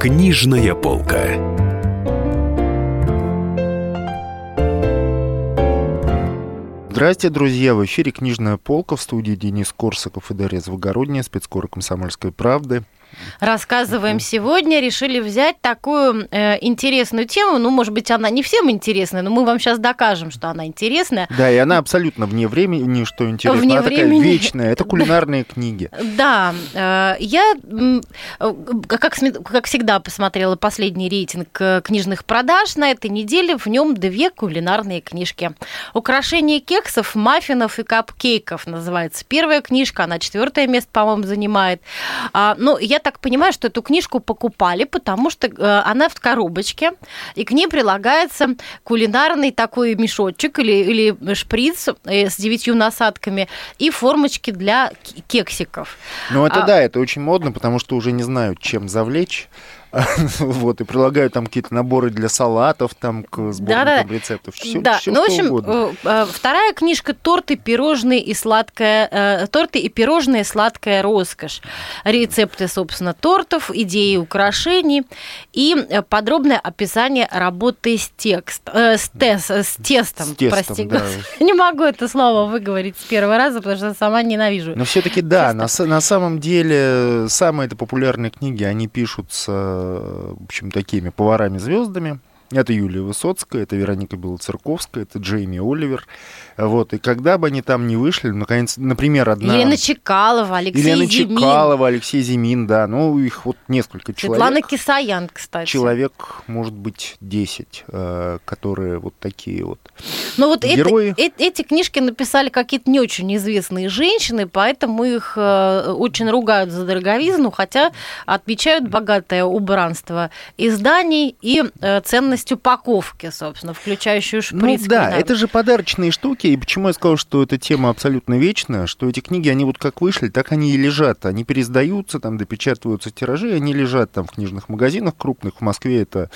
Книжная полка. Здрасте, друзья! В эфире «Книжная полка» в студии Денис Корсаков и Дарья Звогородняя, спецкор «Комсомольской правды» рассказываем сегодня. Решили взять такую э, интересную тему. Ну, может быть, она не всем интересная, но мы вам сейчас докажем, что она интересная. Да, и она абсолютно вне времени, что интересно. Вне она времени. такая вечная. Это кулинарные книги. Да, э, я, э, как всегда, посмотрела последний рейтинг э, книжных продаж на этой неделе. В нем две кулинарные книжки. «Украшение кексов, маффинов и капкейков» называется первая книжка. Она четвертое место, по-моему, занимает. А, ну, я так понимаю, что эту книжку покупали, потому что э, она в коробочке, и к ней прилагается кулинарный такой мешочек или, или шприц э, с девятью насадками и формочки для кексиков. Ну, это А- да, это очень модно, потому что уже не знают, чем завлечь. Вот, и предлагают там какие-то наборы для салатов, там, к сборникам Да-да. рецептов. Всё- да, всё ну, в общем, угодно. э, э, вторая книжка «Торты, пирожные и сладкая...» э, «Торты и пирожные. Сладкая роскошь». Рецепты, собственно, тортов, идеи украшений и подробное описание работы с, текст, э, с, тес- с тестом. С тестом, прости, да. Не могу это слово выговорить с первого раза, потому что сама ненавижу. Но все-таки да, на, на самом деле самые-то популярные книги, они пишутся, в общем, такими поварами-звездами. Это Юлия Высоцкая, это Вероника Белоцерковская, это Джейми Оливер. Вот, и когда бы они там не вышли, наконец, например, одна... Елена Чекалова, Алексей Елена Зимин, Чекалова, Алексей Зимин, да, ну, их вот несколько Светлана человек. Кисаян, кстати. Человек, может быть, 10, э, которые вот такие вот. Но вот это- Герои. э- эти книжки написали какие-то не очень известные женщины, поэтому их э, очень ругают за дороговизну, хотя отмечают богатое убранство изданий и э, ценность упаковки, собственно, включающую Ну шприц. да, кулинарный. это же подарочные штуки, и почему я сказал, что эта тема абсолютно вечная, что эти книги, они вот как вышли, так они и лежат, они переиздаются, там допечатываются тиражи, они лежат там в книжных магазинах крупных, в Москве это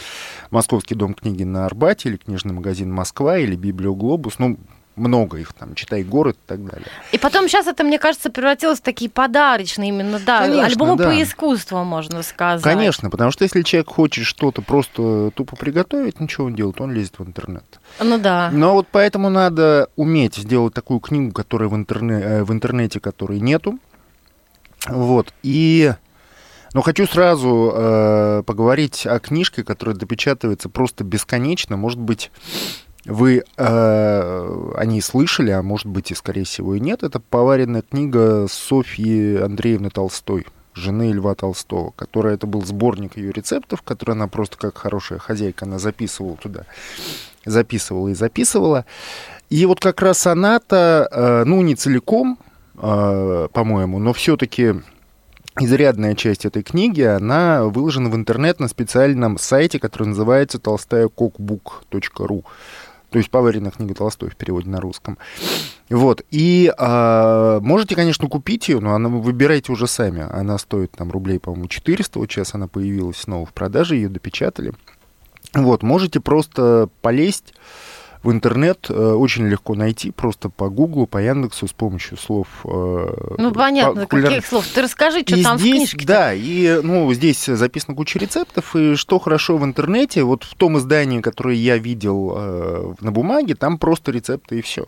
Московский дом книги на Арбате, или книжный магазин Москва, или Библиоглобус, ну, много их там, читай город и так далее. И потом сейчас это, мне кажется, превратилось в такие подарочные именно, да, Конечно, альбомы да. по искусству, можно сказать. Конечно, потому что если человек хочет что-то просто тупо приготовить, ничего он делает, он лезет в интернет. Ну да. Но вот поэтому надо уметь сделать такую книгу, которая в, интерне- э, в интернете, которой нету. Вот. И... Но хочу сразу э, поговорить о книжке, которая допечатывается просто бесконечно. Может быть, вы э, о ней слышали, а может быть и, скорее всего, и нет. Это поваренная книга Софьи Андреевны Толстой, жены Льва Толстого, которая это был сборник ее рецептов, который она просто как хорошая хозяйка, она записывала туда записывала и записывала. И вот как раз она-то, э, ну, не целиком, э, по-моему, но все-таки изрядная часть этой книги, она выложена в интернет на специальном сайте, который называется толстаякокбук.ру. То есть поваренная книга Толстой в переводе на русском. Вот. И а, можете, конечно, купить ее, но она, выбирайте уже сами. Она стоит там рублей, по-моему, 400. Вот сейчас она появилась снова в продаже, ее допечатали. Вот, можете просто полезть в интернет, э, очень легко найти, просто по Гуглу, по Яндексу с помощью слов. э, Ну, понятно, популярных. каких слов. Ты расскажи, что И там здесь, в книжке. да, и ну, здесь записана куча рецептов, и что хорошо в интернете, вот в том издании, которое я видел э, на бумаге, там просто рецепты и все.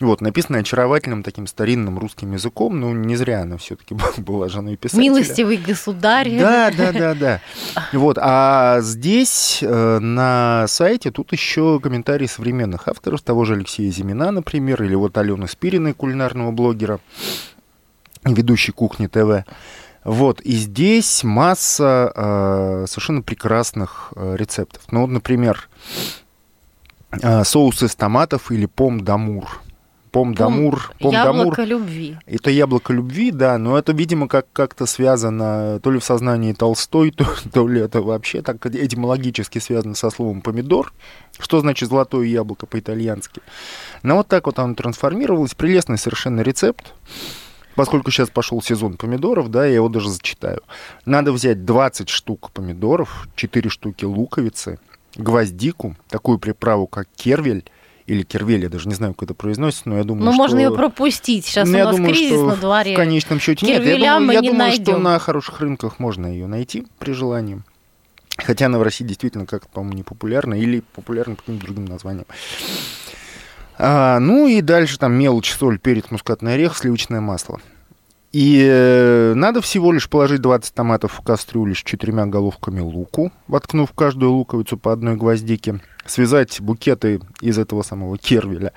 Вот, написано очаровательным таким старинным русским языком, ну, не зря она все-таки была женой писателя. Милостивый государь. Да, да, да, да. Вот, а здесь э, на сайте тут еще комментарии современных авторов, того же Алексея Зимина, например, или вот Алены Спириной, кулинарного блогера, ведущей кухни ТВ. Вот, и здесь масса э, совершенно прекрасных э, рецептов. Ну, вот, например, э, соус из томатов или пом-дамур. Пом-дамур, пом-дамур. Яблоко любви. Это яблоко любви, да, но это, видимо, как- как-то связано то ли в сознании Толстой, то, то ли это вообще так этимологически связано со словом помидор. Что значит золотое яблоко по-итальянски? Но вот так вот оно трансформировалось. Прелестный совершенно рецепт. Поскольку сейчас пошел сезон помидоров, да, я его даже зачитаю. Надо взять 20 штук помидоров, 4 штуки луковицы, гвоздику, такую приправу, как кервель, или кервель, я даже не знаю, как это произносится, но я думаю, Ну, что... можно ее пропустить. Сейчас Ну, у нас думаю, кризис что на дворе. В конечном счете нет. Я думаю, мы я не думаю, что найдем. на хороших рынках можно ее найти при желании. Хотя она в России действительно как-то, по-моему, не популярна или популярна по каким-то другим названиям. А, ну и дальше там мелочь, соль, перец, мускатный орех, сливочное масло. И э, надо всего лишь положить 20 томатов в кастрюлю с четырьмя головками луку, воткнув в каждую луковицу по одной гвоздике, связать букеты из этого самого кервеля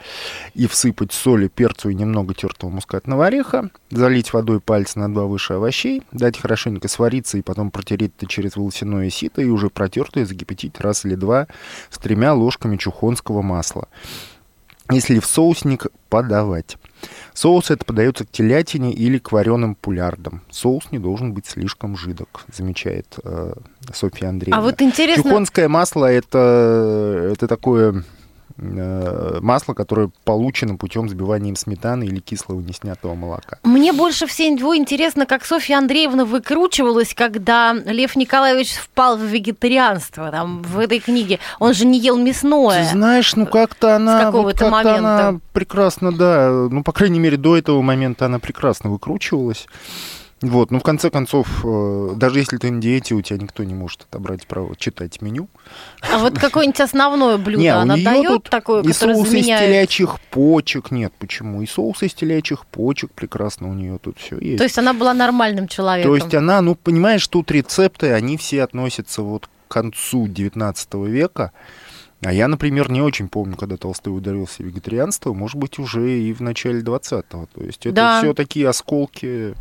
и всыпать соли, перцу и немного тертого мускатного ореха, залить водой пальцы на два выше овощей, дать хорошенько свариться и потом протереть это через волосяное сито и уже протертое закипятить раз или два с тремя ложками чухонского масла если в соусник подавать. Соус это подается к телятине или к вареным пулярдам. Соус не должен быть слишком жидок, замечает э, Софья Андреевна. А вот интересно... Чухонское масло это, это такое Э, масло, которое получено путем взбивания сметаны или кислого неснятого молока. Мне больше всего интересно, как Софья Андреевна выкручивалась, когда Лев Николаевич впал в вегетарианство там, в этой книге. Он же не ел мясное. Ты знаешь, ну как-то она, вот как момента. она прекрасно, да, ну, по крайней мере, до этого момента она прекрасно выкручивалась. Вот, ну, в конце концов, э, даже если ты на диете, у тебя никто не может отобрать право читать меню. А вот какое-нибудь основное блюдо не, она дает такое, и соус заменяет... из телячьих почек, нет, почему? И соус из телячьих почек прекрасно у нее тут все есть. То есть она была нормальным человеком? То есть она, ну, понимаешь, тут рецепты, они все относятся вот к концу 19 века, а я, например, не очень помню, когда Толстой ударился в вегетарианство, может быть, уже и в начале 20-го. То есть это да. все такие осколки.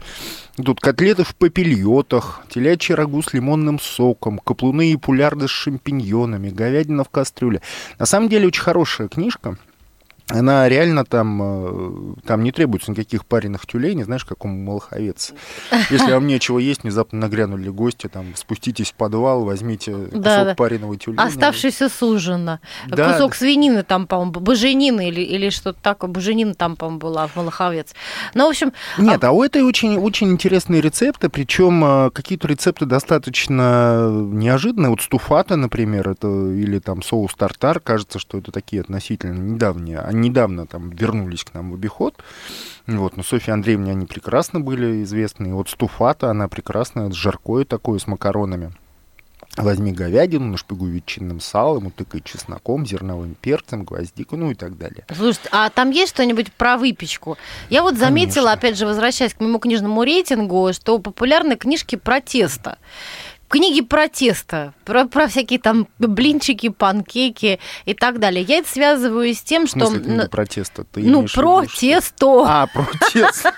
Тут котлеты в папильотах, телячье рагу с лимонным соком, каплуны и пулярды с шампиньонами, говядина в кастрюле. На самом деле очень хорошая книжка она реально там, э, там не требуется никаких пареных тюленей, знаешь, как у молоховец. Если вам нечего есть, внезапно нагрянули гости, там, спуститесь в подвал, возьмите кусок да, да. пареного тюленя. Оставшийся с ужина. Да, Кусок да. свинины там, по-моему, буженины или, или что-то такое, буженина там, по-моему, была в молоховец. Ну, в общем... Нет, а, а у этой очень, очень интересные рецепты, причем э, какие-то рецепты достаточно неожиданные. Вот стуфата, например, это или там соус тартар, кажется, что это такие относительно недавние. Они недавно там вернулись к нам в обиход. Вот, но Софья Андреевне они прекрасно были известны. И вот стуфата, она прекрасная, с жаркое такое, с макаронами. Возьми говядину, нашпигуй ветчинным салом, утыкай чесноком, зерновым перцем, гвоздику, ну и так далее. Слушайте, а там есть что-нибудь про выпечку? Я вот заметила, Конечно. опять же, возвращаясь к моему книжному рейтингу, что популярны книжки про тесто книги протеста, про, про всякие там блинчики, панкейки и так далее. Я это связываю с тем, что... В смысле, книги протеста? Ты ну, про виду, тесто. А, про тесто.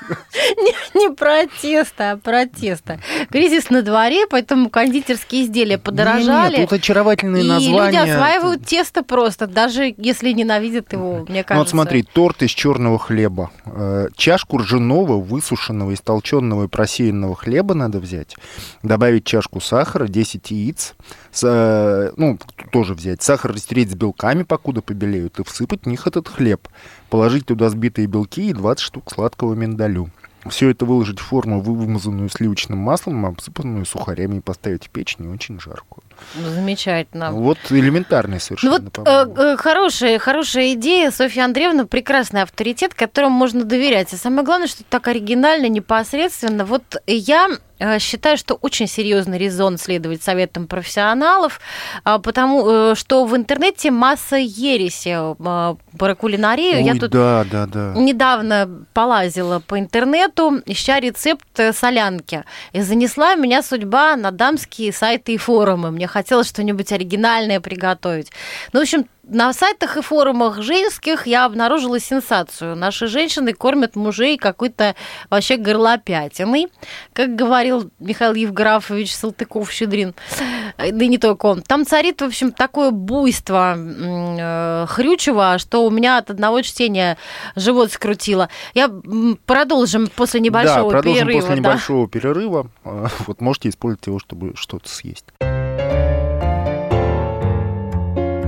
Не протеста, а протеста. Кризис на дворе, поэтому кондитерские изделия подорожали. Нет, тут очаровательные названия. И люди осваивают тесто просто, даже если ненавидят его, мне кажется. Ну вот смотри, торт из черного хлеба. Э, чашку ржаного, высушенного, истолченного и просеянного хлеба надо взять, добавить чашку сахара, сахара, 10 яиц, с, э, ну, тоже взять, сахар растереть с белками, покуда побелеют, и всыпать в них этот хлеб. Положить туда сбитые белки и 20 штук сладкого миндалю. Все это выложить в форму, вымазанную сливочным маслом, обсыпанную сухарями и поставить в печь не очень жаркую. Ну, замечательно. Вот элементарный совершенно. Ну, вот э, э, хорошая, хорошая идея. Софья Андреевна прекрасный авторитет, которому можно доверять. И самое главное, что так оригинально, непосредственно. Вот я считаю, что очень серьезный резон следовать советам профессионалов, а, потому э, что в интернете масса ереси э, про кулинарию. Ой, Я тут да, да, да. недавно полазила по интернету, ища рецепт солянки. И занесла меня судьба на дамские сайты и форумы. Мне хотелось что-нибудь оригинальное приготовить. Ну, в общем, на сайтах и форумах женских я обнаружила сенсацию. Наши женщины кормят мужей какой-то вообще горлопятиной. Как говорил Михаил Евграфович Салтыков-Щедрин, да и не только он. Там царит, в общем, такое буйство э, хрючево, что у меня от одного чтения живот скрутило. Я продолжим после небольшого да, продолжим перерыва. после небольшого перерыва. Вот можете использовать его, чтобы что-то съесть.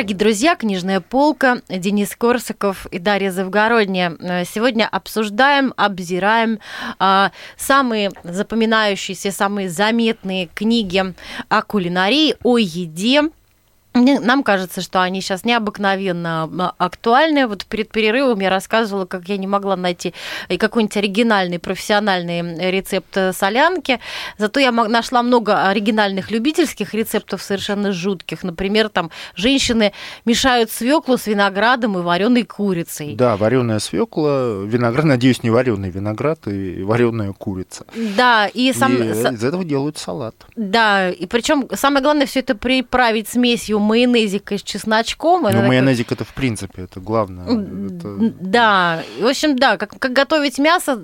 Дорогие друзья, книжная полка, Денис Корсаков и Дарья Завгородняя. Э, сегодня обсуждаем, обзираем а, самые запоминающиеся, самые заметные книги о кулинарии, о еде нам кажется, что они сейчас необыкновенно актуальны. Вот перед перерывом я рассказывала, как я не могла найти какой-нибудь оригинальный профессиональный рецепт солянки. Зато я нашла много оригинальных любительских рецептов совершенно жутких. Например, там женщины мешают свеклу с виноградом и вареной курицей. Да, вареная свекла, виноград, надеюсь, не вареный виноград и вареная курица. Да, и сам и из этого делают салат. Да, и причем самое главное все это приправить смесью майонезика с чесночком. Ну, майонезик такой... это в принципе, это главное. Это... Да, в общем, да, как, как готовить мясо,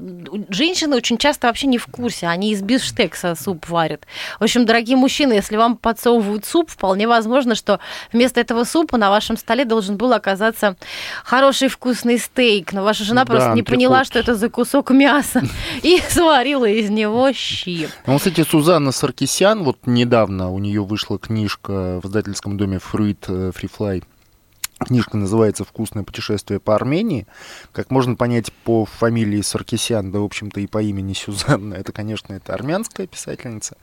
женщины очень часто вообще не в курсе, они из бифштекса суп варят. В общем, дорогие мужчины, если вам подсовывают суп, вполне возможно, что вместо этого супа на вашем столе должен был оказаться хороший вкусный стейк, но ваша жена да, просто не поняла, что это за кусок мяса, и сварила из него щи. Ну, кстати, Сузанна Саркисян, вот недавно у нее вышла книжка в издательском доме доме Fruit э, Free Fly. Книжка называется «Вкусное путешествие по Армении». Как можно понять по фамилии Саркисян, да, в общем-то, и по имени Сюзанна, это, конечно, это армянская писательница.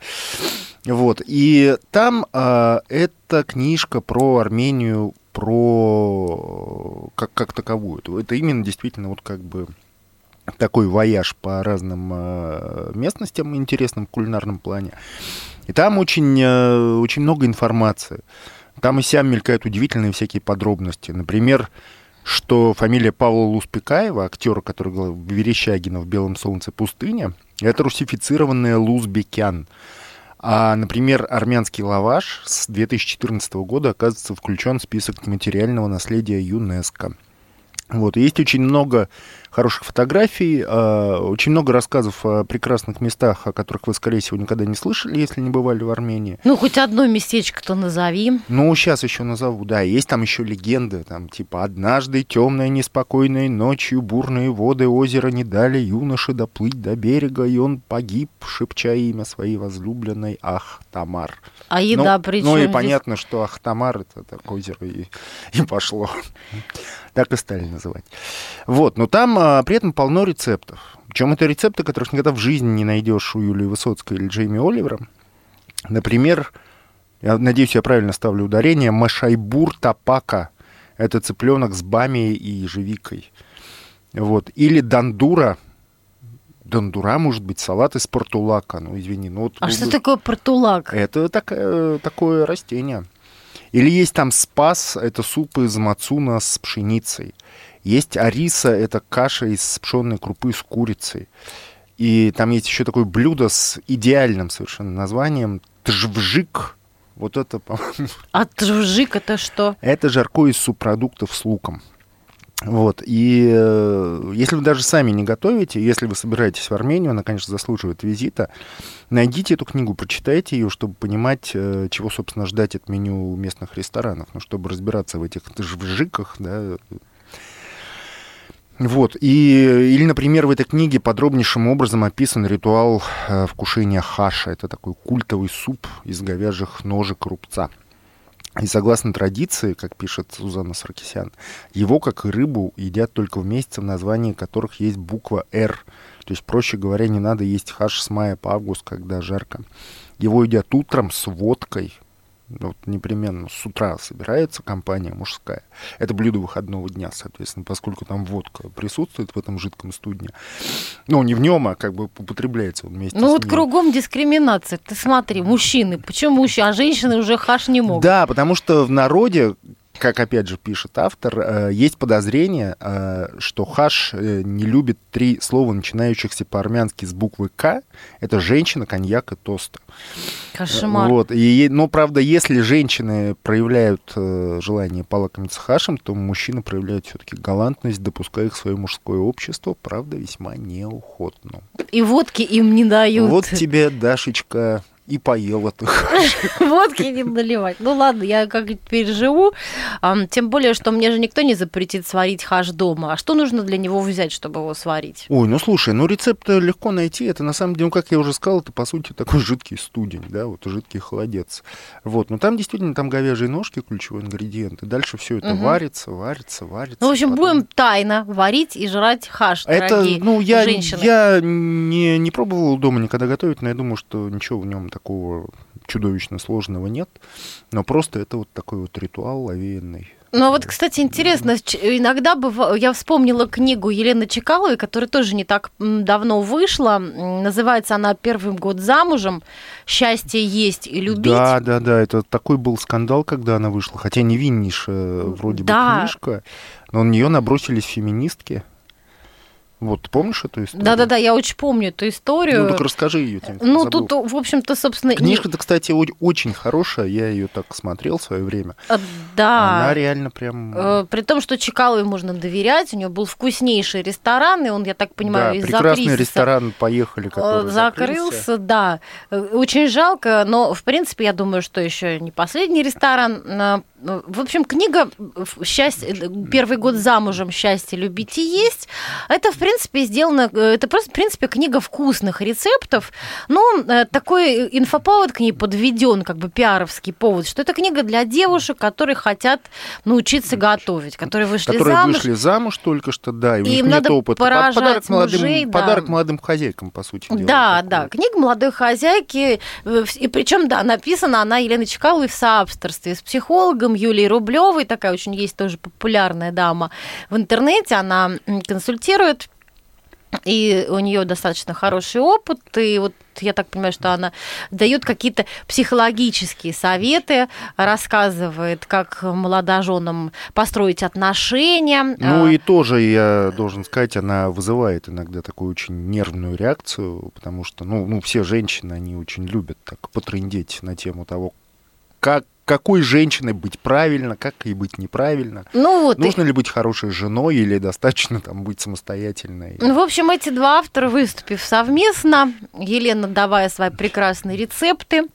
Вот. И там э, эта книжка про Армению, про как, как таковую. Это именно действительно вот как бы такой вояж по разным э, местностям интересным в кулинарном плане. И там очень, э, очень много информации. Там и сям мелькают удивительные всякие подробности. Например, что фамилия Павла Луспекаева, актера, который играл Верещагина в «Белом солнце пустыня», это русифицированная Лузбекян. А, например, армянский лаваш с 2014 года оказывается включен в список материального наследия ЮНЕСКО. Вот. Есть очень много хороших фотографий, а, очень много рассказов о прекрасных местах, о которых вы, скорее всего, никогда не слышали, если не бывали в Армении. Ну, хоть одно местечко-то назови. Ну, сейчас еще назову, да. Есть там еще легенды, там, типа, однажды темной неспокойной ночью бурные воды озера не дали юноше доплыть до берега, и он погиб, шепча имя своей возлюбленной Ахтамар. А еда ну, при Ну, и понятно, что Ахтамар это так озеро и, и пошло. Так и стали называть. Вот, но там а, при этом полно рецептов. Причем это рецепты, которых никогда в жизни не найдешь у Юлии Высоцкой или Джейми Оливера. Например, я надеюсь, я правильно ставлю ударение, машайбур тапака. Это цыпленок с бамией и ежевикой. Вот. Или дандура. Дандура, может быть, салат из портулака. Ну, извини. Ну, вот, а что такое портулак? Это так, э, такое растение. Или есть там спас, это суп из мацуна с пшеницей. Есть ариса, это каша из пшенной крупы с курицей. И там есть еще такое блюдо с идеальным совершенно названием тжвжик. Вот это, по-моему... А тжвжик это что? Это жарко из субпродуктов с луком. Вот. И э, если вы даже сами не готовите, если вы собираетесь в Армению, она, конечно, заслуживает визита, найдите эту книгу, прочитайте ее, чтобы понимать, э, чего, собственно, ждать от меню местных ресторанов, ну, чтобы разбираться в этих жиках, да, вот. И, или, например, в этой книге подробнейшим образом описан ритуал э, вкушения хаша. Это такой культовый суп из говяжьих ножек рубца. И согласно традиции, как пишет Сузанна Саркисян, его, как и рыбу, едят только в месяце, в названии которых есть буква «Р». То есть, проще говоря, не надо есть хаш с мая по август, когда жарко. Его едят утром с водкой, вот непременно с утра собирается компания мужская. Это блюдо выходного дня, соответственно, поскольку там водка присутствует в этом жидком студне. Ну, не в нем, а как бы употребляется он вместе Ну, вот ним. кругом дискриминация. Ты смотри, мужчины, почему мужчины, а женщины уже хаш не могут? Да, потому что в народе как опять же пишет автор, э, есть подозрение, э, что Хаш э, не любит три слова, начинающихся по-армянски с буквы К. Это женщина, коньяк и тост. Кошмар. Вот. И, но, правда, если женщины проявляют желание полакомиться Хашем, то мужчины проявляют все-таки галантность, допуская их в свое мужское общество, правда, весьма неохотно. И водки им не дают. Вот тебе, Дашечка, и поел эту Водки не наливать. Ну ладно, я как переживу. Тем более, что мне же никто не запретит сварить хаш дома. А что нужно для него взять, чтобы его сварить? Ой, ну слушай, ну рецепт легко найти. Это на самом деле, ну, как я уже сказал, это по сути такой жидкий студень, да, вот жидкий холодец. Вот, но там действительно там говяжьи ножки, ключевой ингредиент. И дальше все это угу. варится, варится, варится. Ну, в общем, потом... будем тайно варить и жрать хаш, это, ну, я, женщины. я не, не пробовал дома никогда готовить, но я думаю, что ничего в нем такого чудовищно сложного нет, но просто это вот такой вот ритуал овеянный. Ну а вот, кстати, интересно, иногда быв... я вспомнила книгу Елены Чекаловой, которая тоже не так давно вышла. Называется она «Первый год замужем. Счастье есть и любить». Да, да, да, это такой был скандал, когда она вышла, хотя невиннейшая вроде да. бы книжка, но на нее набросились феминистки. Вот, помнишь эту историю? Да-да-да, я очень помню эту историю. Ну, так расскажи ее. Тем, ну, забыл. тут, в общем-то, собственно... Книжка-то, кстати, очень хорошая, я ее так смотрел в свое время. А, да. Она реально прям... Э, при том, что Чекаловой можно доверять, у него был вкуснейший ресторан, и он, я так понимаю, да, из-за прекрасный кризиса... ресторан «Поехали», который закрылся. Закрылся, да. Э, очень жалко, но, в принципе, я думаю, что еще не последний ресторан в общем, книга «Счастье», «Первый год замужем. Счастье, любить и есть». Это, в принципе, сделано... Это просто, в принципе, книга вкусных рецептов. Но э, такой инфоповод к ней подведен, как бы пиаровский повод, что это книга для девушек, которые хотят научиться готовить, которые вышли которые замуж. вышли замуж только что, да, и у них им нет надо опыта. Подарок, мужей, молодым, да. подарок молодым хозяйкам, по сути дела. Да, такой. да. Книга молодой хозяйки. Э, и причем, да, написана она Еленой Чекаловой в соавторстве с психологом Юлией Рублевой, такая очень есть тоже популярная дама в интернете, она консультирует и у нее достаточно хороший опыт, и вот я так понимаю, что она дает какие-то психологические советы, рассказывает, как молодоженам построить отношения. Ну и тоже, я должен сказать, она вызывает иногда такую очень нервную реакцию, потому что, ну, ну все женщины, они очень любят так потрындеть на тему того, как какой женщиной быть правильно, как ей быть неправильно. Ну, вот Нужно и... ли быть хорошей женой или достаточно там быть самостоятельной? Ну, в общем, эти два автора, выступив совместно, Елена давая свои прекрасные рецепты,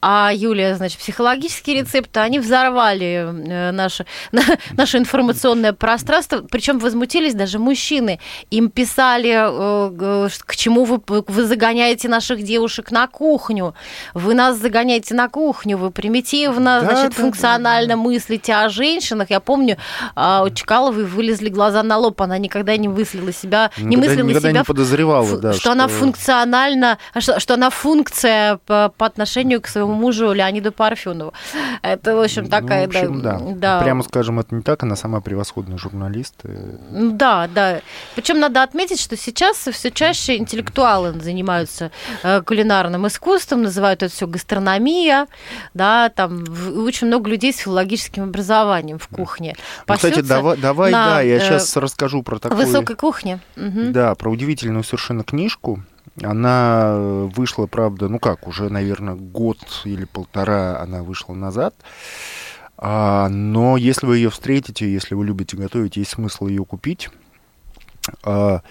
а Юлия, значит, психологические рецепты, они взорвали э, наше, наше информационное пространство, причем возмутились даже мужчины. Им писали, э, к чему вы, вы загоняете наших девушек на кухню, вы нас загоняете на кухню, вы примитивно да, значит, да, функционально да, да. мыслите о женщинах. Я помню, а, у Чкаловой вылезли глаза на лоб, она никогда не мыслила себя, никогда, не мыслила никогда себя, не подозревала, да, что, что она функционально, что, что она функция по, по отношению к своему мужу Леониду Парфюнову. Это, в общем, такая... Ну, в общем, да, да. да. Прямо скажем, это не так, она сама превосходный журналист. Да, да. Причем надо отметить, что сейчас все чаще интеллектуалы занимаются э, кулинарным искусством, называют это все гастрономия, да, там очень много людей с филологическим образованием в кухне. Ну, кстати, давай, давай на, да, я сейчас э, расскажу про такую... Высокой кухне. Угу. Да, про удивительную совершенно книжку. Она вышла, правда, ну как, уже, наверное, год или полтора она вышла назад. А, но если вы ее встретите, если вы любите готовить, есть смысл ее купить. А,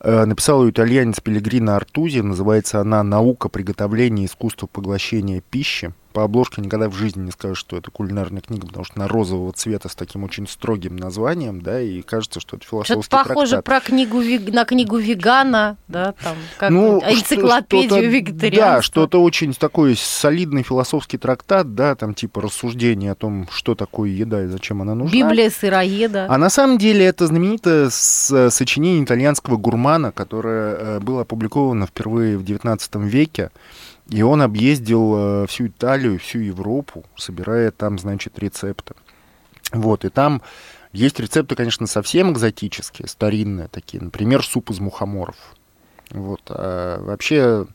э, написал ее итальянец Пелегрино Артузи. Называется она «Наука приготовления искусства поглощения пищи» по обложке никогда в жизни не скажешь, что это кулинарная книга, потому что она розового цвета с таким очень строгим названием, да, и кажется, что это философский Что-то похоже про книгу, на книгу вегана, да, там, как ну, энциклопедию вегетарианства. Да, что-то очень такой солидный философский трактат, да, там типа рассуждение о том, что такое еда и зачем она нужна. Библия сыроеда. А на самом деле это знаменитое сочинение итальянского гурмана, которое э, было опубликовано впервые в XIX веке. И он объездил э, всю Италию, всю Европу, собирая там, значит, рецепты. Вот, и там есть рецепты, конечно, совсем экзотические, старинные такие. Например, суп из мухоморов. Вот. А вообще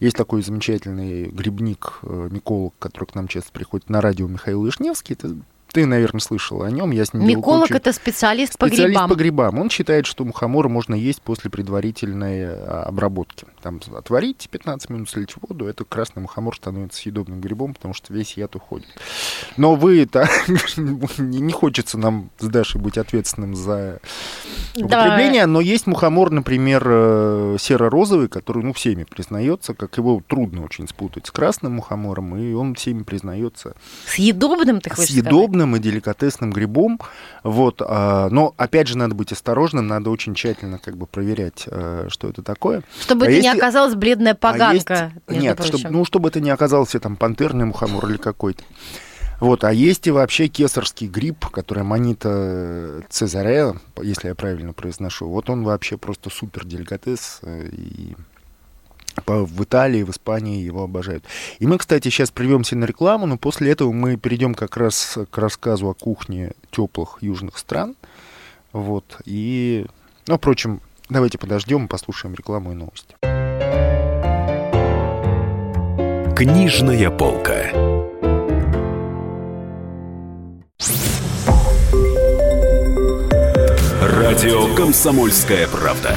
есть такой замечательный грибник, э, миколог, который к нам часто приходит на радио, Михаил Вишневский. Это Ты, наверное, слышала о нем. Я с ним Миколог это специалист по специалист грибам. по грибам. Он считает, что мухомора можно есть после предварительной а, обработки. Там отварить 15 минут, слить воду, это красный мухомор становится съедобным грибом, потому что весь яд уходит. Но вы это не хочется нам с Дашей быть ответственным за употребление, но есть мухомор, например, э, серо-розовый, который, ну, всеми признается, как его трудно очень спутать с красным мухомором, и он всеми признается съедобным, ты хочешь съедобным сказать? и деликатесным грибом. Вот, а, но опять же надо быть осторожным, надо очень тщательно как бы проверять, э, что это такое. Чтобы а это есть... не оказалась бледная поганка. А есть... Нет, чтобы, ну чтобы это не оказался там пантерный мухомор или какой-то. Вот, а есть и вообще кесарский гриб, который манита цезарея, если я правильно произношу. Вот он вообще просто супер деликатес э, и в Италии, в Испании его обожают. И мы, кстати, сейчас прервемся на рекламу, но после этого мы перейдем как раз к рассказу о кухне теплых южных стран. Вот. И, ну, впрочем, давайте подождем, послушаем рекламу и новости. Книжная полка. Радио Комсомольская правда.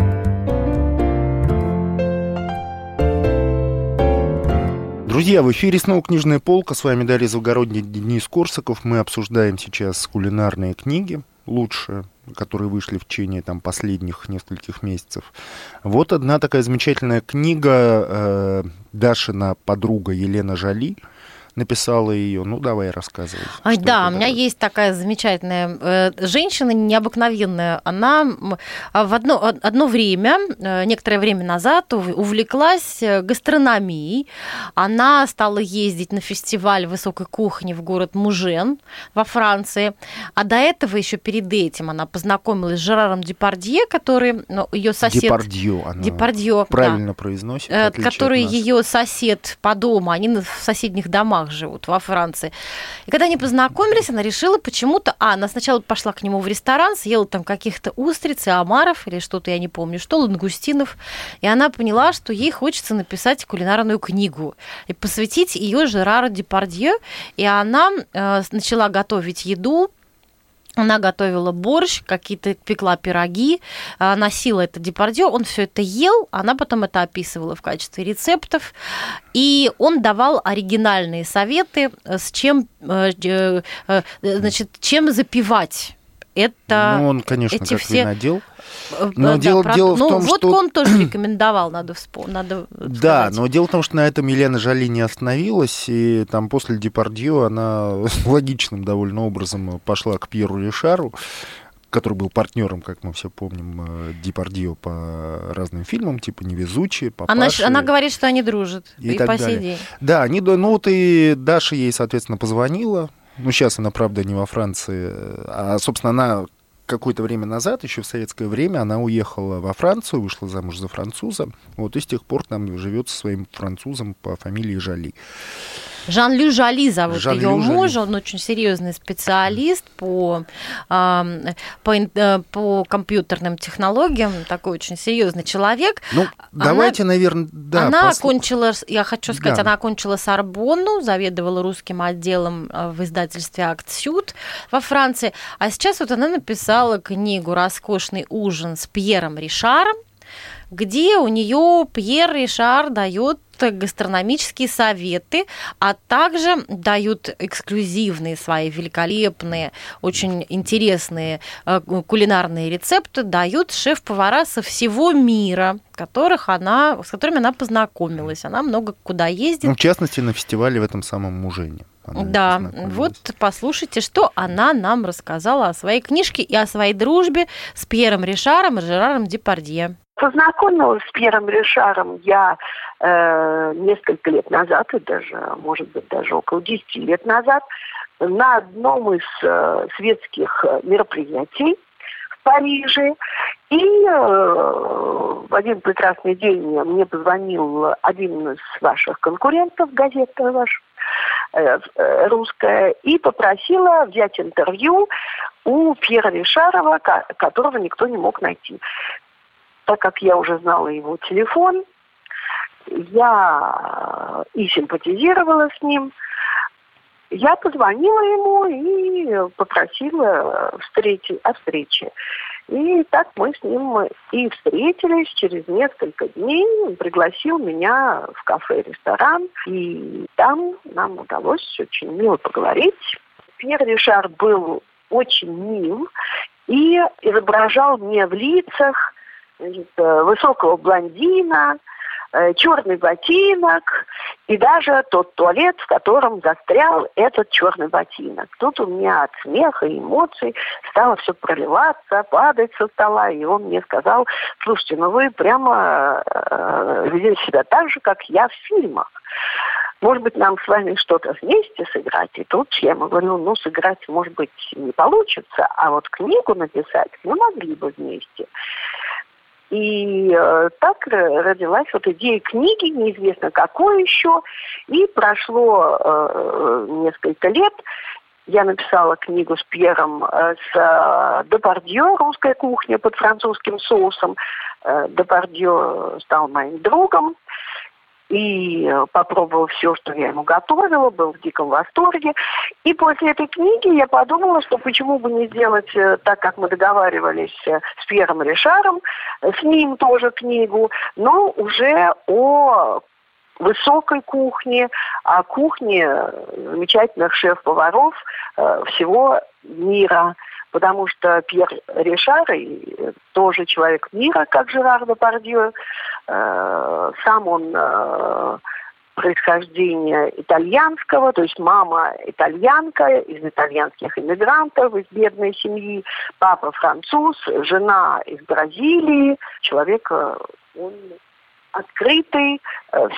Друзья, в эфире снова «Книжная полка». С вами Дарья Завгородний, Денис Корсаков. Мы обсуждаем сейчас кулинарные книги, лучшие, которые вышли в течение там, последних нескольких месяцев. Вот одна такая замечательная книга э, Дашина подруга Елена Жали – написала ее. Ну, давай рассказывай. Ай, да, у меня такое. есть такая замечательная э, женщина, необыкновенная. Она в одно, одно время, э, некоторое время назад, увлеклась э, гастрономией. Она стала ездить на фестиваль высокой кухни в город Мужен во Франции. А до этого, еще перед этим, она познакомилась с Жераром Депардье, который ну, ее сосед... Депардье, она Депардье, правильно да. произносит. Который ее сосед по дому, они в соседних домах домах живут во Франции. И когда они познакомились, она решила почему-то... А, она сначала пошла к нему в ресторан, съела там каких-то устриц и омаров или что-то, я не помню, что, лангустинов. И она поняла, что ей хочется написать кулинарную книгу и посвятить ее Жерару Депардье. И она э, начала готовить еду, она готовила борщ, какие-то пекла пироги, а, носила это депардье, он все это ел, она потом это описывала в качестве рецептов, и он давал оригинальные советы, с чем, э, э, значит, чем запивать это ну, он, конечно, эти как все... винодел. Э, но да, дело, про... дело в ну, том, водку что... он тоже рекомендовал, надо вспомнить. Надо да, но дело в том, что на этом Елена Жали не остановилась, и там после Депардье она логичным довольно образом пошла к Пьеру Ришару, который был партнером, как мы все помним, э, Депардье по разным фильмам, типа «Невезучие», по она, она говорит, что они дружат и, и по далее. сей день. Да, они, ну вот и Даша ей, соответственно, позвонила, ну, сейчас она, правда, не во Франции, а, собственно, она какое-то время назад, еще в советское время, она уехала во Францию, вышла замуж за француза, вот и с тех пор там живет со своим французом по фамилии Жали. Жан-Лю Жали зовут Жан ее мужа, он очень серьезный специалист по, по, э, по компьютерным технологиям, такой очень серьезный человек. Ну, давайте, она, наверное, да. Она пос... окончила, я хочу сказать, да. она окончила Сорбонну, заведовала русским отделом э, в издательстве «Акт во Франции, а сейчас вот она написала книгу «Роскошный ужин» с Пьером Ришаром, где у нее Пьер Ришар дает гастрономические советы, а также дают эксклюзивные свои великолепные, очень интересные э, кулинарные рецепты, дают шеф-повара со всего мира, которых она, с которыми она познакомилась. Она много куда ездит. Ну, в частности, на фестивале в этом самом Мужене. Да, вот послушайте, что она нам рассказала о своей книжке и о своей дружбе с Пьером Ришаром и Жераром Депардье. Познакомилась с Пьером Ришаром я э, несколько лет назад, и даже, может быть, даже около 10 лет назад, на одном из э, светских мероприятий в Париже. И э, в один прекрасный день мне позвонил один из ваших конкурентов, газета ваша, э, э, русская, и попросила взять интервью у Пьера Ришарова, которого никто не мог найти. Так как я уже знала его телефон, я и симпатизировала с ним, я позвонила ему и попросила встрети, о встрече. И так мы с ним и встретились через несколько дней. Он пригласил меня в кафе-ресторан. И там нам удалось очень мило поговорить. Пьер Ришар был очень мил и изображал мне в лицах значит, высокого блондина, Э, черный ботинок и даже тот туалет, в котором застрял этот черный ботинок. Тут у меня от смеха и эмоций стало все проливаться, падать со стола, и он мне сказал, слушайте, ну вы прямо э, ведете себя так же, как я в фильмах. Может быть, нам с вами что-то вместе сыграть? И тут я ему говорю, ну, сыграть, может быть, не получится, а вот книгу написать мы могли бы вместе. И э, так родилась вот идея книги, неизвестно какой еще. И прошло э, несколько лет. Я написала книгу с Пьером э, с э, Депардье «Русская кухня» под французским соусом. Э, Депардье стал моим другом и э, попробовал все, что я ему готовила, был в диком восторге. И после этой книги я подумала, что почему бы не сделать э, так, как мы договаривались э, с Пьером Ришаром, с ним тоже книгу, но уже о высокой кухне, о кухне замечательных шеф-поваров всего мира потому что Пьер Ришар тоже человек мира, как Жерар Депардье, Э, сам он э, происхождения итальянского, то есть мама итальянка из итальянских иммигрантов, из бедной семьи, папа француз, жена из Бразилии, человек э, он открытый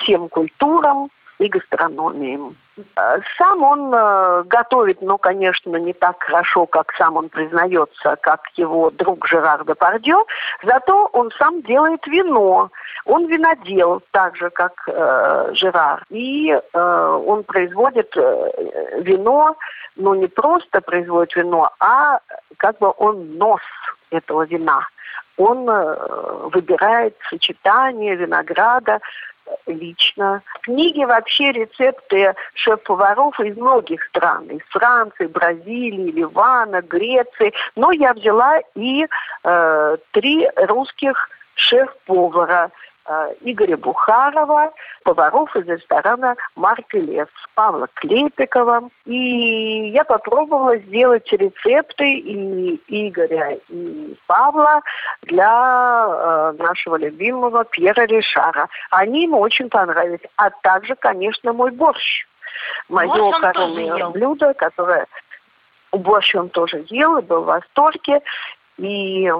всем культурам и гастрономиям. Э, сам он э, готовит, но, конечно, не так хорошо, как сам он признается, как его друг Жерар Депардье, зато он сам делает вино. Он винодел, так же, как э, Жерар. И э, он производит э, вино, но не просто производит вино, а как бы он нос этого вина. Он э, выбирает сочетание винограда лично. В книге вообще рецепты шеф-поваров из многих стран. Из Франции, Бразилии, Ливана, Греции. Но я взяла и э, три русских шеф-повара – Игоря Бухарова, поваров из ресторана «Марк и Лес», Павла Клепикова. И я попробовала сделать рецепты и Игоря, и Павла для э, нашего любимого Пьера Ришара. Они ему очень понравились. А также, конечно, мой борщ. Мое коронное блюдо, которое борщ он тоже ел и был в восторге. И,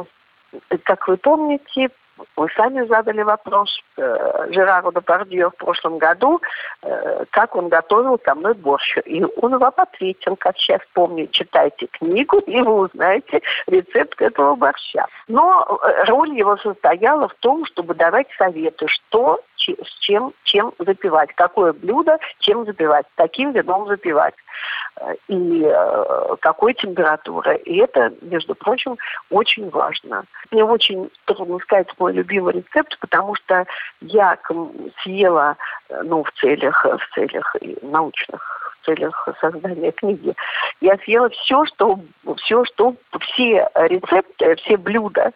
как вы помните, вы сами задали вопрос э, Жерару Депардье в прошлом году, э, как он готовил ко мной борщ. И он вам ответил, как сейчас помню, читайте книгу, и вы узнаете рецепт этого борща. Но э, роль его состояла в том, чтобы давать советы, что с чем, чем запивать, какое блюдо чем запивать, таким вином запивать э, и э, какой температуры. И это, между прочим, очень важно. Мне очень трудно сказать мой любимый рецепт, потому что я съела, э, ну, в целях, в целях научных целях создания книги. Я съела все, что, все, что, все рецепты, все блюда,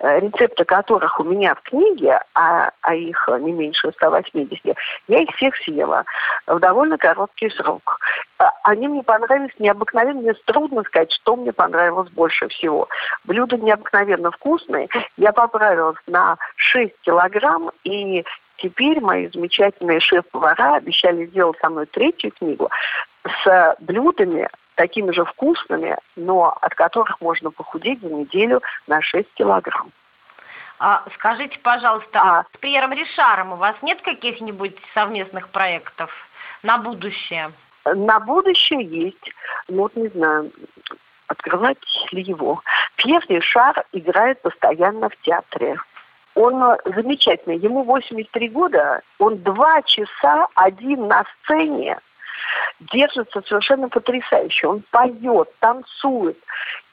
э, рецепты которых у меня в книге, а, а их не меньше 180, я их всех съела в довольно короткий срок. А, они мне понравились необыкновенно, мне трудно сказать, что мне понравилось больше всего. Блюда необыкновенно вкусные. Я поправилась на 6 килограмм, и теперь мои замечательные шеф-повара обещали сделать со мной третью книгу с блюдами такими же вкусными, но от которых можно похудеть за неделю на 6 килограмм. А, скажите, пожалуйста, а с Пьером Ришаром у вас нет каких-нибудь совместных проектов на будущее? На будущее есть. Ну, вот не знаю, открывать ли его. Пьер Ришар играет постоянно в театре. Он э, замечательный. Ему 83 года. Он два часа один на сцене держится совершенно потрясающе. Он поет, танцует.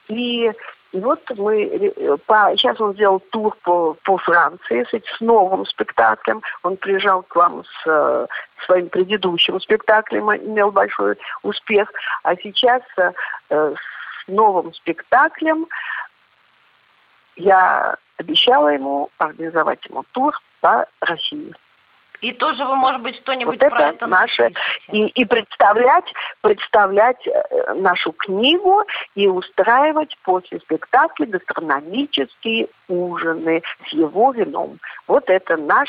И и вот мы, э, по, сейчас он сделал тур по, по Франции с, с новым спектаклем. Он приезжал к вам с э, своим предыдущим спектаклем, имел большой успех. А сейчас с новым спектаклем я обещала ему организовать ему тур по России. И тоже вы, может быть, что-нибудь вот про это наше и, и представлять, представлять э, нашу книгу и устраивать после спектакля гастрономические ужины с его вином. Вот это наш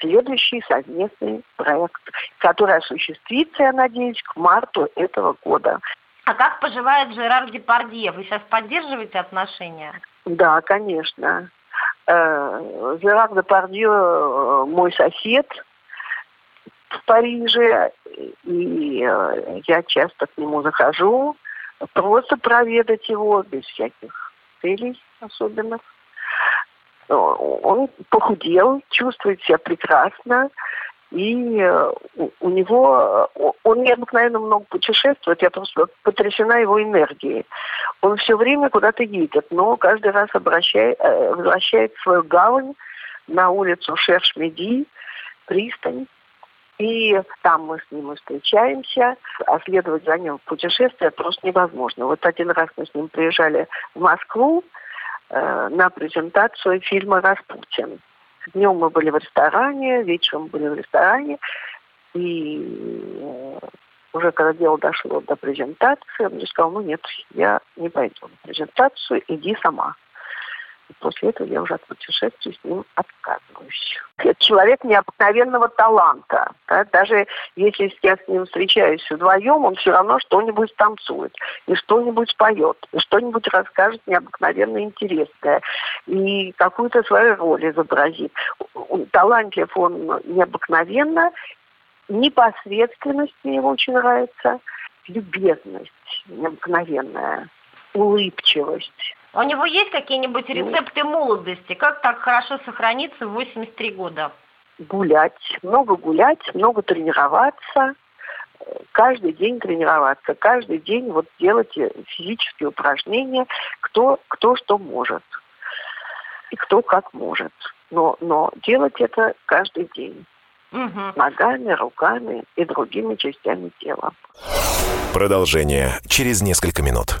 следующий совместный проект, который осуществится, я надеюсь, к марту этого года. А как поживает Жерар Депардье? Вы сейчас поддерживаете отношения? Да, конечно. Э, Жерар Депардье э, мой сосед в Париже, и э, я часто к нему захожу, просто проведать его, без всяких целей особенных. Он похудел, чувствует себя прекрасно, и э, у него, э, он необыкновенно много путешествует, я просто потрясена его энергией. Он все время куда-то едет, но каждый раз обращает, э, возвращает свою гавань на улицу Шерш-Меди, пристань, и там мы с ним встречаемся, а следовать за ним в путешествие просто невозможно. Вот один раз мы с ним приезжали в Москву э, на презентацию фильма «Распутин». Днем мы были в ресторане, вечером были в ресторане. И э, уже когда дело дошло до презентации, он мне сказал, ну нет, я не пойду на презентацию, иди сама. И после этого я уже от путешествий с ним отказываюсь. Это человек необыкновенного таланта. Да? Даже если я с ним встречаюсь вдвоем, он все равно что-нибудь танцует, и что-нибудь споет, и что-нибудь расскажет необыкновенно интересное, и какую-то свою роль изобразит. Талантлив он необыкновенно, непосредственность мне его очень нравится, любезность необыкновенная, улыбчивость у него есть какие-нибудь рецепты молодости? Как так хорошо сохраниться в 83 года? Гулять, много гулять, много тренироваться, каждый день тренироваться, каждый день вот делать физические упражнения, кто, кто что может и кто как может. Но, но делать это каждый день. Угу. Ногами, руками и другими частями тела. Продолжение через несколько минут.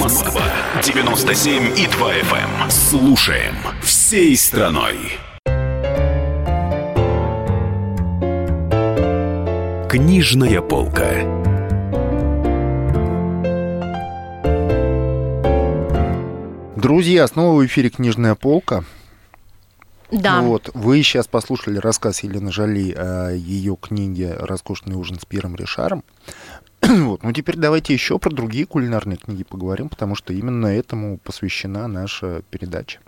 Москва 97 и 2 FM. Эм. Слушаем всей страной. Книжная полка. Друзья, снова в эфире «Книжная полка». Да. Вот, вы сейчас послушали рассказ Елены Жали о ее книге «Роскошный ужин с Пьером Ришаром». Вот. Ну, теперь давайте еще про другие кулинарные книги поговорим, потому что именно этому посвящена наша передача.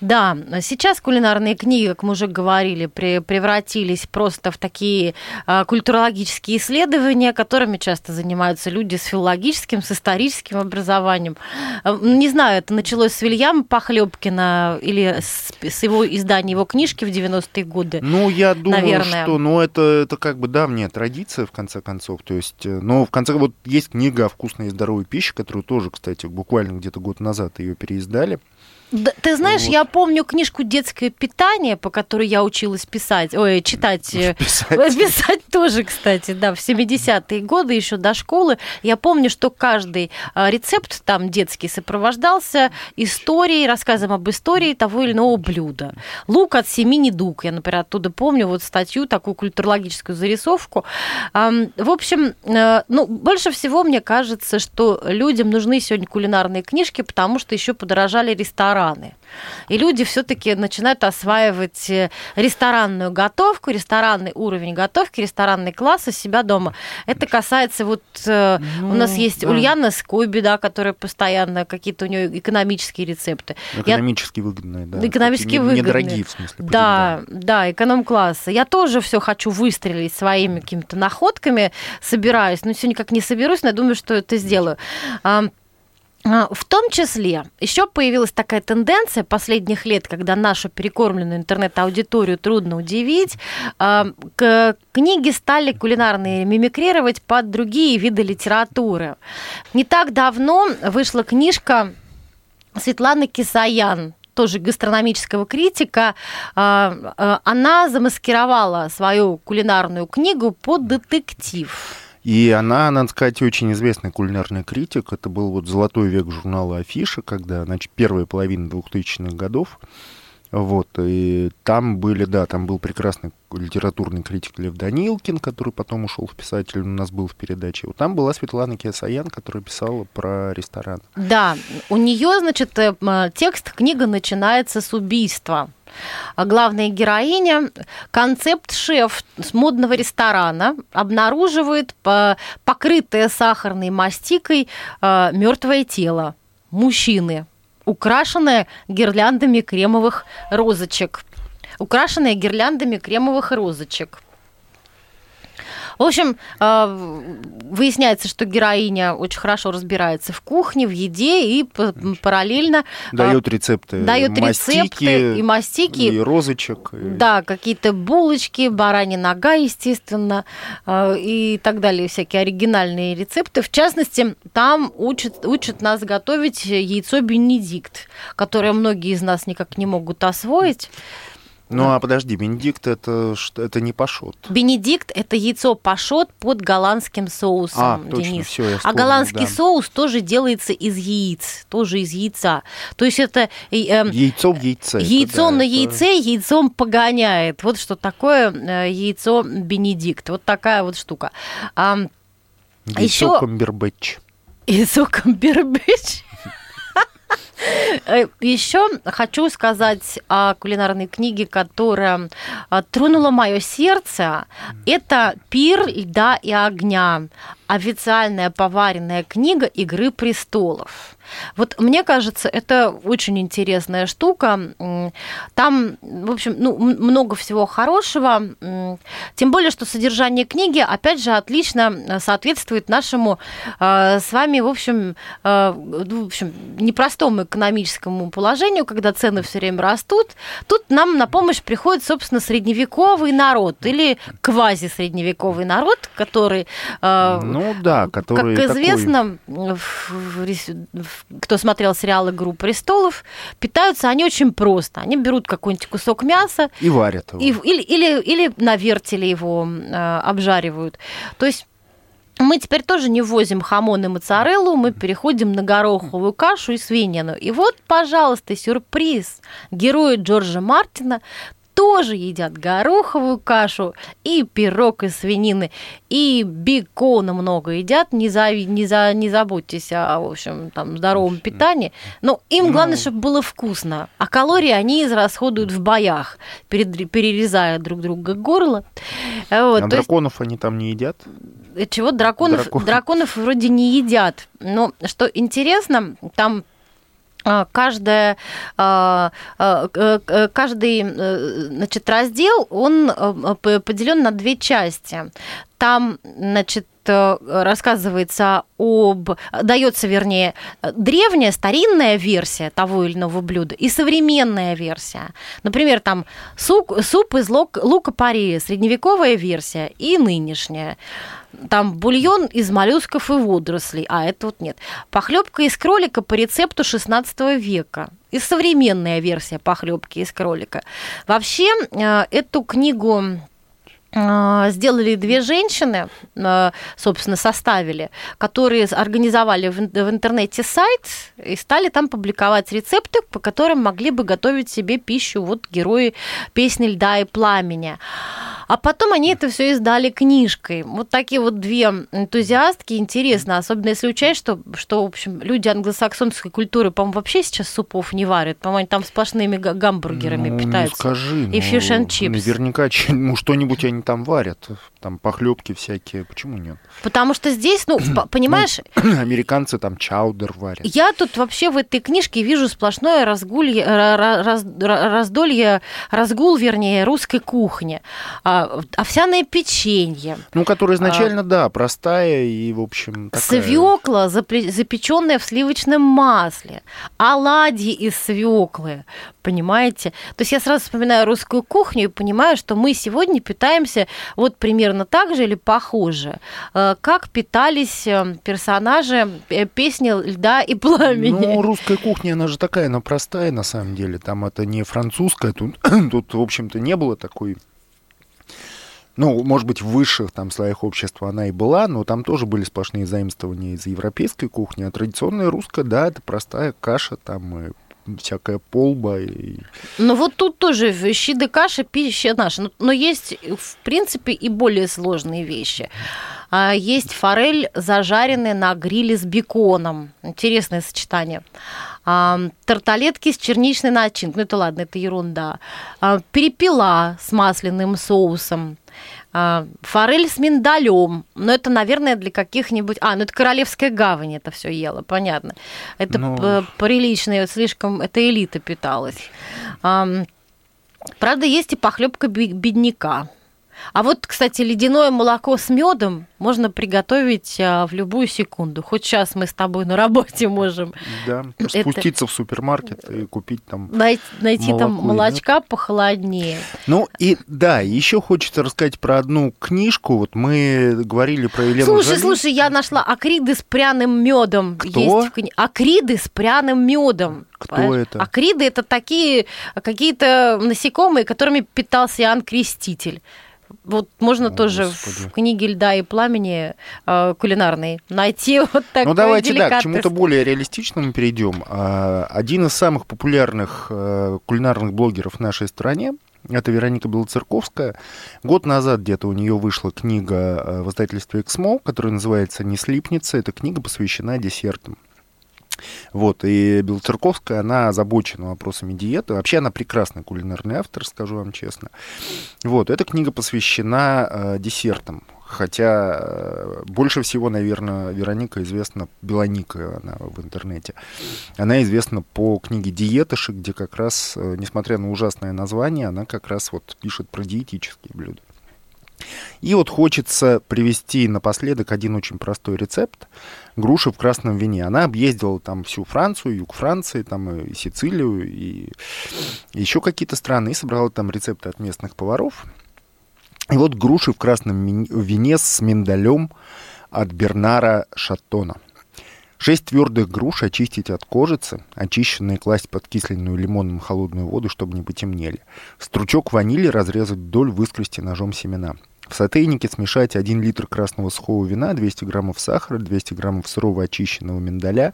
Да, сейчас кулинарные книги, как мы уже говорили, превратились просто в такие э, культурологические исследования, которыми часто занимаются люди с филологическим, с историческим образованием. Э, не знаю, это началось с Вильяма Похлебкина или с, с его издания его книжки в 90-е годы. Ну, я думаю, наверное. что ну, это, это как бы давняя традиция, в конце концов. То есть, э, но в конце вот есть книга о вкусной и здоровой пище, которую тоже, кстати, буквально где-то год назад ее переиздали. Да, ты знаешь, вот. я помню книжку «Детское питание», по которой я училась писать, ой, читать. Э, писать. Писать тоже, кстати, да, в 70-е годы, еще до школы. Я помню, что каждый а, рецепт там детский сопровождался историей, рассказом об истории того или иного блюда. Лук от семи недуг. Я, например, оттуда помню вот статью, такую культурологическую зарисовку. В общем, э, ну, больше всего мне кажется, что людям нужны сегодня кулинарные книжки, потому что еще подорожали рестораны. И люди все-таки начинают осваивать э, ресторанную готовку, ресторанный уровень готовки, ресторанный класс у себя дома. Это касается вот ну, у нас ну, есть да. Ульяна Скоби, да, которая постоянно какие-то у нее экономические рецепты. Экономически Я... выгодные, да. Экономически не, выгодные. Недорогие, в смысле. Да, да, эконом-класса. Я тоже все хочу выстрелить своими какими-то находками, собираюсь, но все никак не соберусь, но я думаю, что это сделаю. А, в том числе еще появилась такая тенденция последних лет, когда нашу перекормленную интернет-аудиторию трудно удивить. А, книги стали кулинарные мимикрировать под другие виды литературы. Не так давно вышла книжка Светланы Кисаян тоже гастрономического критика, а, она замаскировала свою кулинарную книгу под детектив. И она, надо сказать, очень известный кулинарный критик. Это был вот золотой век журнала «Афиша», когда, значит, первая половина 2000-х годов. Вот, и там были, да, там был прекрасный литературный критик Лев Данилкин, который потом ушел в писатель, у нас был в передаче. Вот там была Светлана Киасаян, которая писала про ресторан. Да, у нее, значит, э, текст, книга начинается с убийства. А главная героиня, концепт-шеф модного ресторана, обнаруживает покрытое сахарной мастикой э, мертвое тело мужчины, украшенное гирляндами кремовых розочек. Украшенное гирляндами кремовых розочек. В общем, а, выясняется, что героиня очень хорошо разбирается в кухне, в еде и параллельно а, дает рецепты, дает рецепты и мастики, и розочек, и... да, какие-то булочки, баранья нога, естественно, а, и так далее, всякие оригинальные рецепты. В частности, там учат, учат нас готовить яйцо Бенедикт, которое многие из нас никак не могут освоить. Ну да. а подожди, Бенедикт это, это не пашот. Бенедикт это яйцо пашот под голландским соусом, а, точно, Денис. Все, я вспомнил, а голландский да. соус тоже делается из яиц, тоже из яйца. То есть это... Э, яйцо в яйце. Яйцо это, на это... яйце яйцом погоняет. Вот что такое э, яйцо Бенедикт. Вот такая вот штука. А, яйцо еще... камбербэтч. Яйцо камбербэтч. Э, Еще хочу сказать о кулинарной книге, которая э, тронула мое сердце. Это «Пир льда и огня». Официальная поваренная книга «Игры престолов». Вот мне кажется, это очень интересная штука. Там, в общем, ну, много всего хорошего. Тем более, что содержание книги, опять же, отлично соответствует нашему э, с вами, в общем, э, в общем, непростому экономическому положению, когда цены все время растут. Тут нам на помощь приходит, собственно, средневековый народ или квази-средневековый народ, который... Э, ну да, который... Как известно, такой... в, кто смотрел сериал «Игру престолов», питаются они очень просто. Они берут какой-нибудь кусок мяса... И варят его. И, или, или, или на вертеле его э, обжаривают. То есть мы теперь тоже не возим хамон и моцареллу, мы переходим на гороховую кашу и свинину. И вот, пожалуйста, сюрприз. Герои Джорджа Мартина тоже едят гороховую кашу и пирог из свинины, и бекона много едят. Не, за, не, за, не заботьтесь о, в общем, там, здоровом питании. Но им ну. главное, чтобы было вкусно. А калории они израсходуют в боях, перерезая друг друга горло. Вот, а драконов есть... они там не едят? Э, чего? Драконов, Дракон. драконов вроде не едят. Но что интересно, там каждая, а, а, каждый значит, раздел, он поделен на две части. Там, значит, рассказывается об... Дается, вернее, древняя, старинная версия того или иного блюда и современная версия. Например, там суп, суп из лука-порея, средневековая версия и нынешняя там бульон из моллюсков и водорослей, а это вот нет. Похлебка из кролика по рецепту 16 века. и современная версия похлебки из кролика. Вообще, э, эту книгу э, сделали две женщины, э, собственно, составили, которые организовали в интернете сайт и стали там публиковать рецепты, по которым могли бы готовить себе пищу вот герои песни «Льда и пламени». А потом они это все издали книжкой. Вот такие вот две энтузиастки. Интересно, особенно если учесть, что, что в общем, люди англосаксонской культуры, по-моему, вообще сейчас супов не варят. По-моему, там сплошными гамбургерами ну, питаются. Ну, скажи. И фиш and чипс. Наверняка ну, что-нибудь они там варят. Там похлебки всякие. Почему нет? Потому что здесь, ну, понимаешь... Ну, американцы там чаудер варят. Я тут вообще в этой книжке вижу сплошное разгулье, раз, раздолье, разгул, вернее, русской кухни. А, овсяное печенье. Ну, которая изначально, а, да, простая и, в общем, такая... Свекла, запеченная в сливочном масле, оладьи из свеклы, понимаете? То есть я сразу вспоминаю русскую кухню и понимаю, что мы сегодня питаемся вот примерно так же или похоже, э, как питались э, персонажи э, песни «Льда и пламени». Ну, русская кухня, она же такая, она простая на самом деле. Там это не французская, тут, тут в общем-то, не было такой ну, может быть, в высших там слоях общества она и была, но там тоже были сплошные заимствования из европейской кухни, а традиционная русская, да, это простая каша, там и всякая полба. И... Ну вот тут тоже щи да каша, пища наша. Но, но есть, в принципе, и более сложные вещи. А, есть форель, зажаренная на гриле с беконом. Интересное сочетание. А, тарталетки с черничной начинкой. Ну это ладно, это ерунда. А, перепела с масляным соусом. А, форель с миндалем. Но это, наверное, для каких-нибудь... А, ну это Королевская гавань это все ела, понятно. Это ну... приличное, слишком... Это элита питалась. Правда, есть и похлебка бедняка. А вот, кстати, ледяное молоко с медом можно приготовить а, в любую секунду. Хоть сейчас мы с тобой на работе можем. Да, спуститься Это... в супермаркет и купить там Найти, найти там молочка похолоднее. Ну и да, еще хочется рассказать про одну книжку. Вот мы говорили про Елену Слушай, Жали. слушай, я нашла акриды с пряным медом. Кто? Есть в кни... Акриды с пряным медом. Кто понимаешь? это? Акриды это такие какие-то насекомые, которыми питался Иоанн Креститель. Вот можно О, тоже Господи. в книге «Льда и пламени» э, кулинарной найти вот такой Ну давайте да, к чему-то более реалистичному перейдем. А, один из самых популярных э, кулинарных блогеров в нашей стране это Вероника Белоцерковская. Год назад где-то у нее вышла книга э, в издательстве «Эксмо», которая называется «Не слипнется». Эта книга посвящена десертам. Вот, и Белоцерковская, она озабочена вопросами диеты. Вообще она прекрасный кулинарный автор, скажу вам честно. Вот, эта книга посвящена э, десертам. Хотя э, больше всего, наверное, Вероника известна, Белоника она в интернете. Она известна по книге «Диетыши», где как раз, э, несмотря на ужасное название, она как раз вот пишет про диетические блюда. И вот хочется привести напоследок один очень простой рецепт груши в красном вине. Она объездила там всю Францию, юг Франции, там и Сицилию, и еще какие-то страны, и собрала там рецепты от местных поваров. И вот груши в красном вине с миндалем от Бернара Шаттона. Шесть твердых груш очистить от кожицы, очищенные класть под кисленную лимонным холодную воду, чтобы не потемнели. Стручок ванили разрезать вдоль, выскрести ножом семена. В сотейнике смешать 1 литр красного сухого вина, 200 граммов сахара, 200 граммов сырого очищенного миндаля,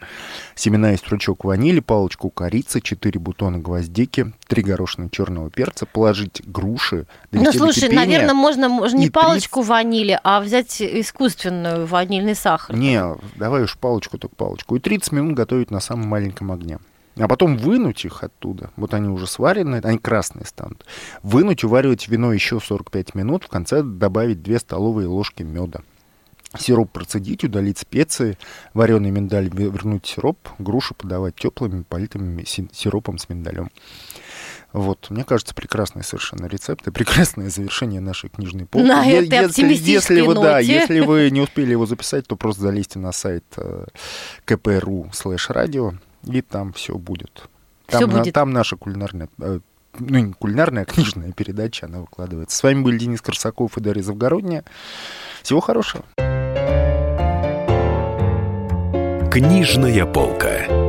семена и стручок ванили, палочку корицы, 4 бутона гвоздики, 3 горошины черного перца, положить груши. Ну, слушай, кипения, наверное, можно, можно не палочку 30... ванили, а взять искусственную ванильный сахар. Не, давай уж палочку, только палочку. И 30 минут готовить на самом маленьком огне а потом вынуть их оттуда, вот они уже сварены, они красные станут, вынуть, уваривать вино еще 45 минут, в конце добавить 2 столовые ложки меда. Сироп процедить, удалить специи, вареный миндаль вернуть сироп, груши подавать теплыми, политыми сиропом с миндалем. Вот, мне кажется, прекрасный совершенно рецепт и прекрасное завершение нашей книжной полки. На е- этой если, если вы, ноте. да, если вы не успели его записать, то просто залезьте на сайт э, kpru слэш радио и там все будет. Там, все будет. там наша кулинарная, э, ну, не кулинарная, а книжная передача, она выкладывается. С вами были Денис Корсаков и Дарья Завгородняя. Всего хорошего. Книжная полка.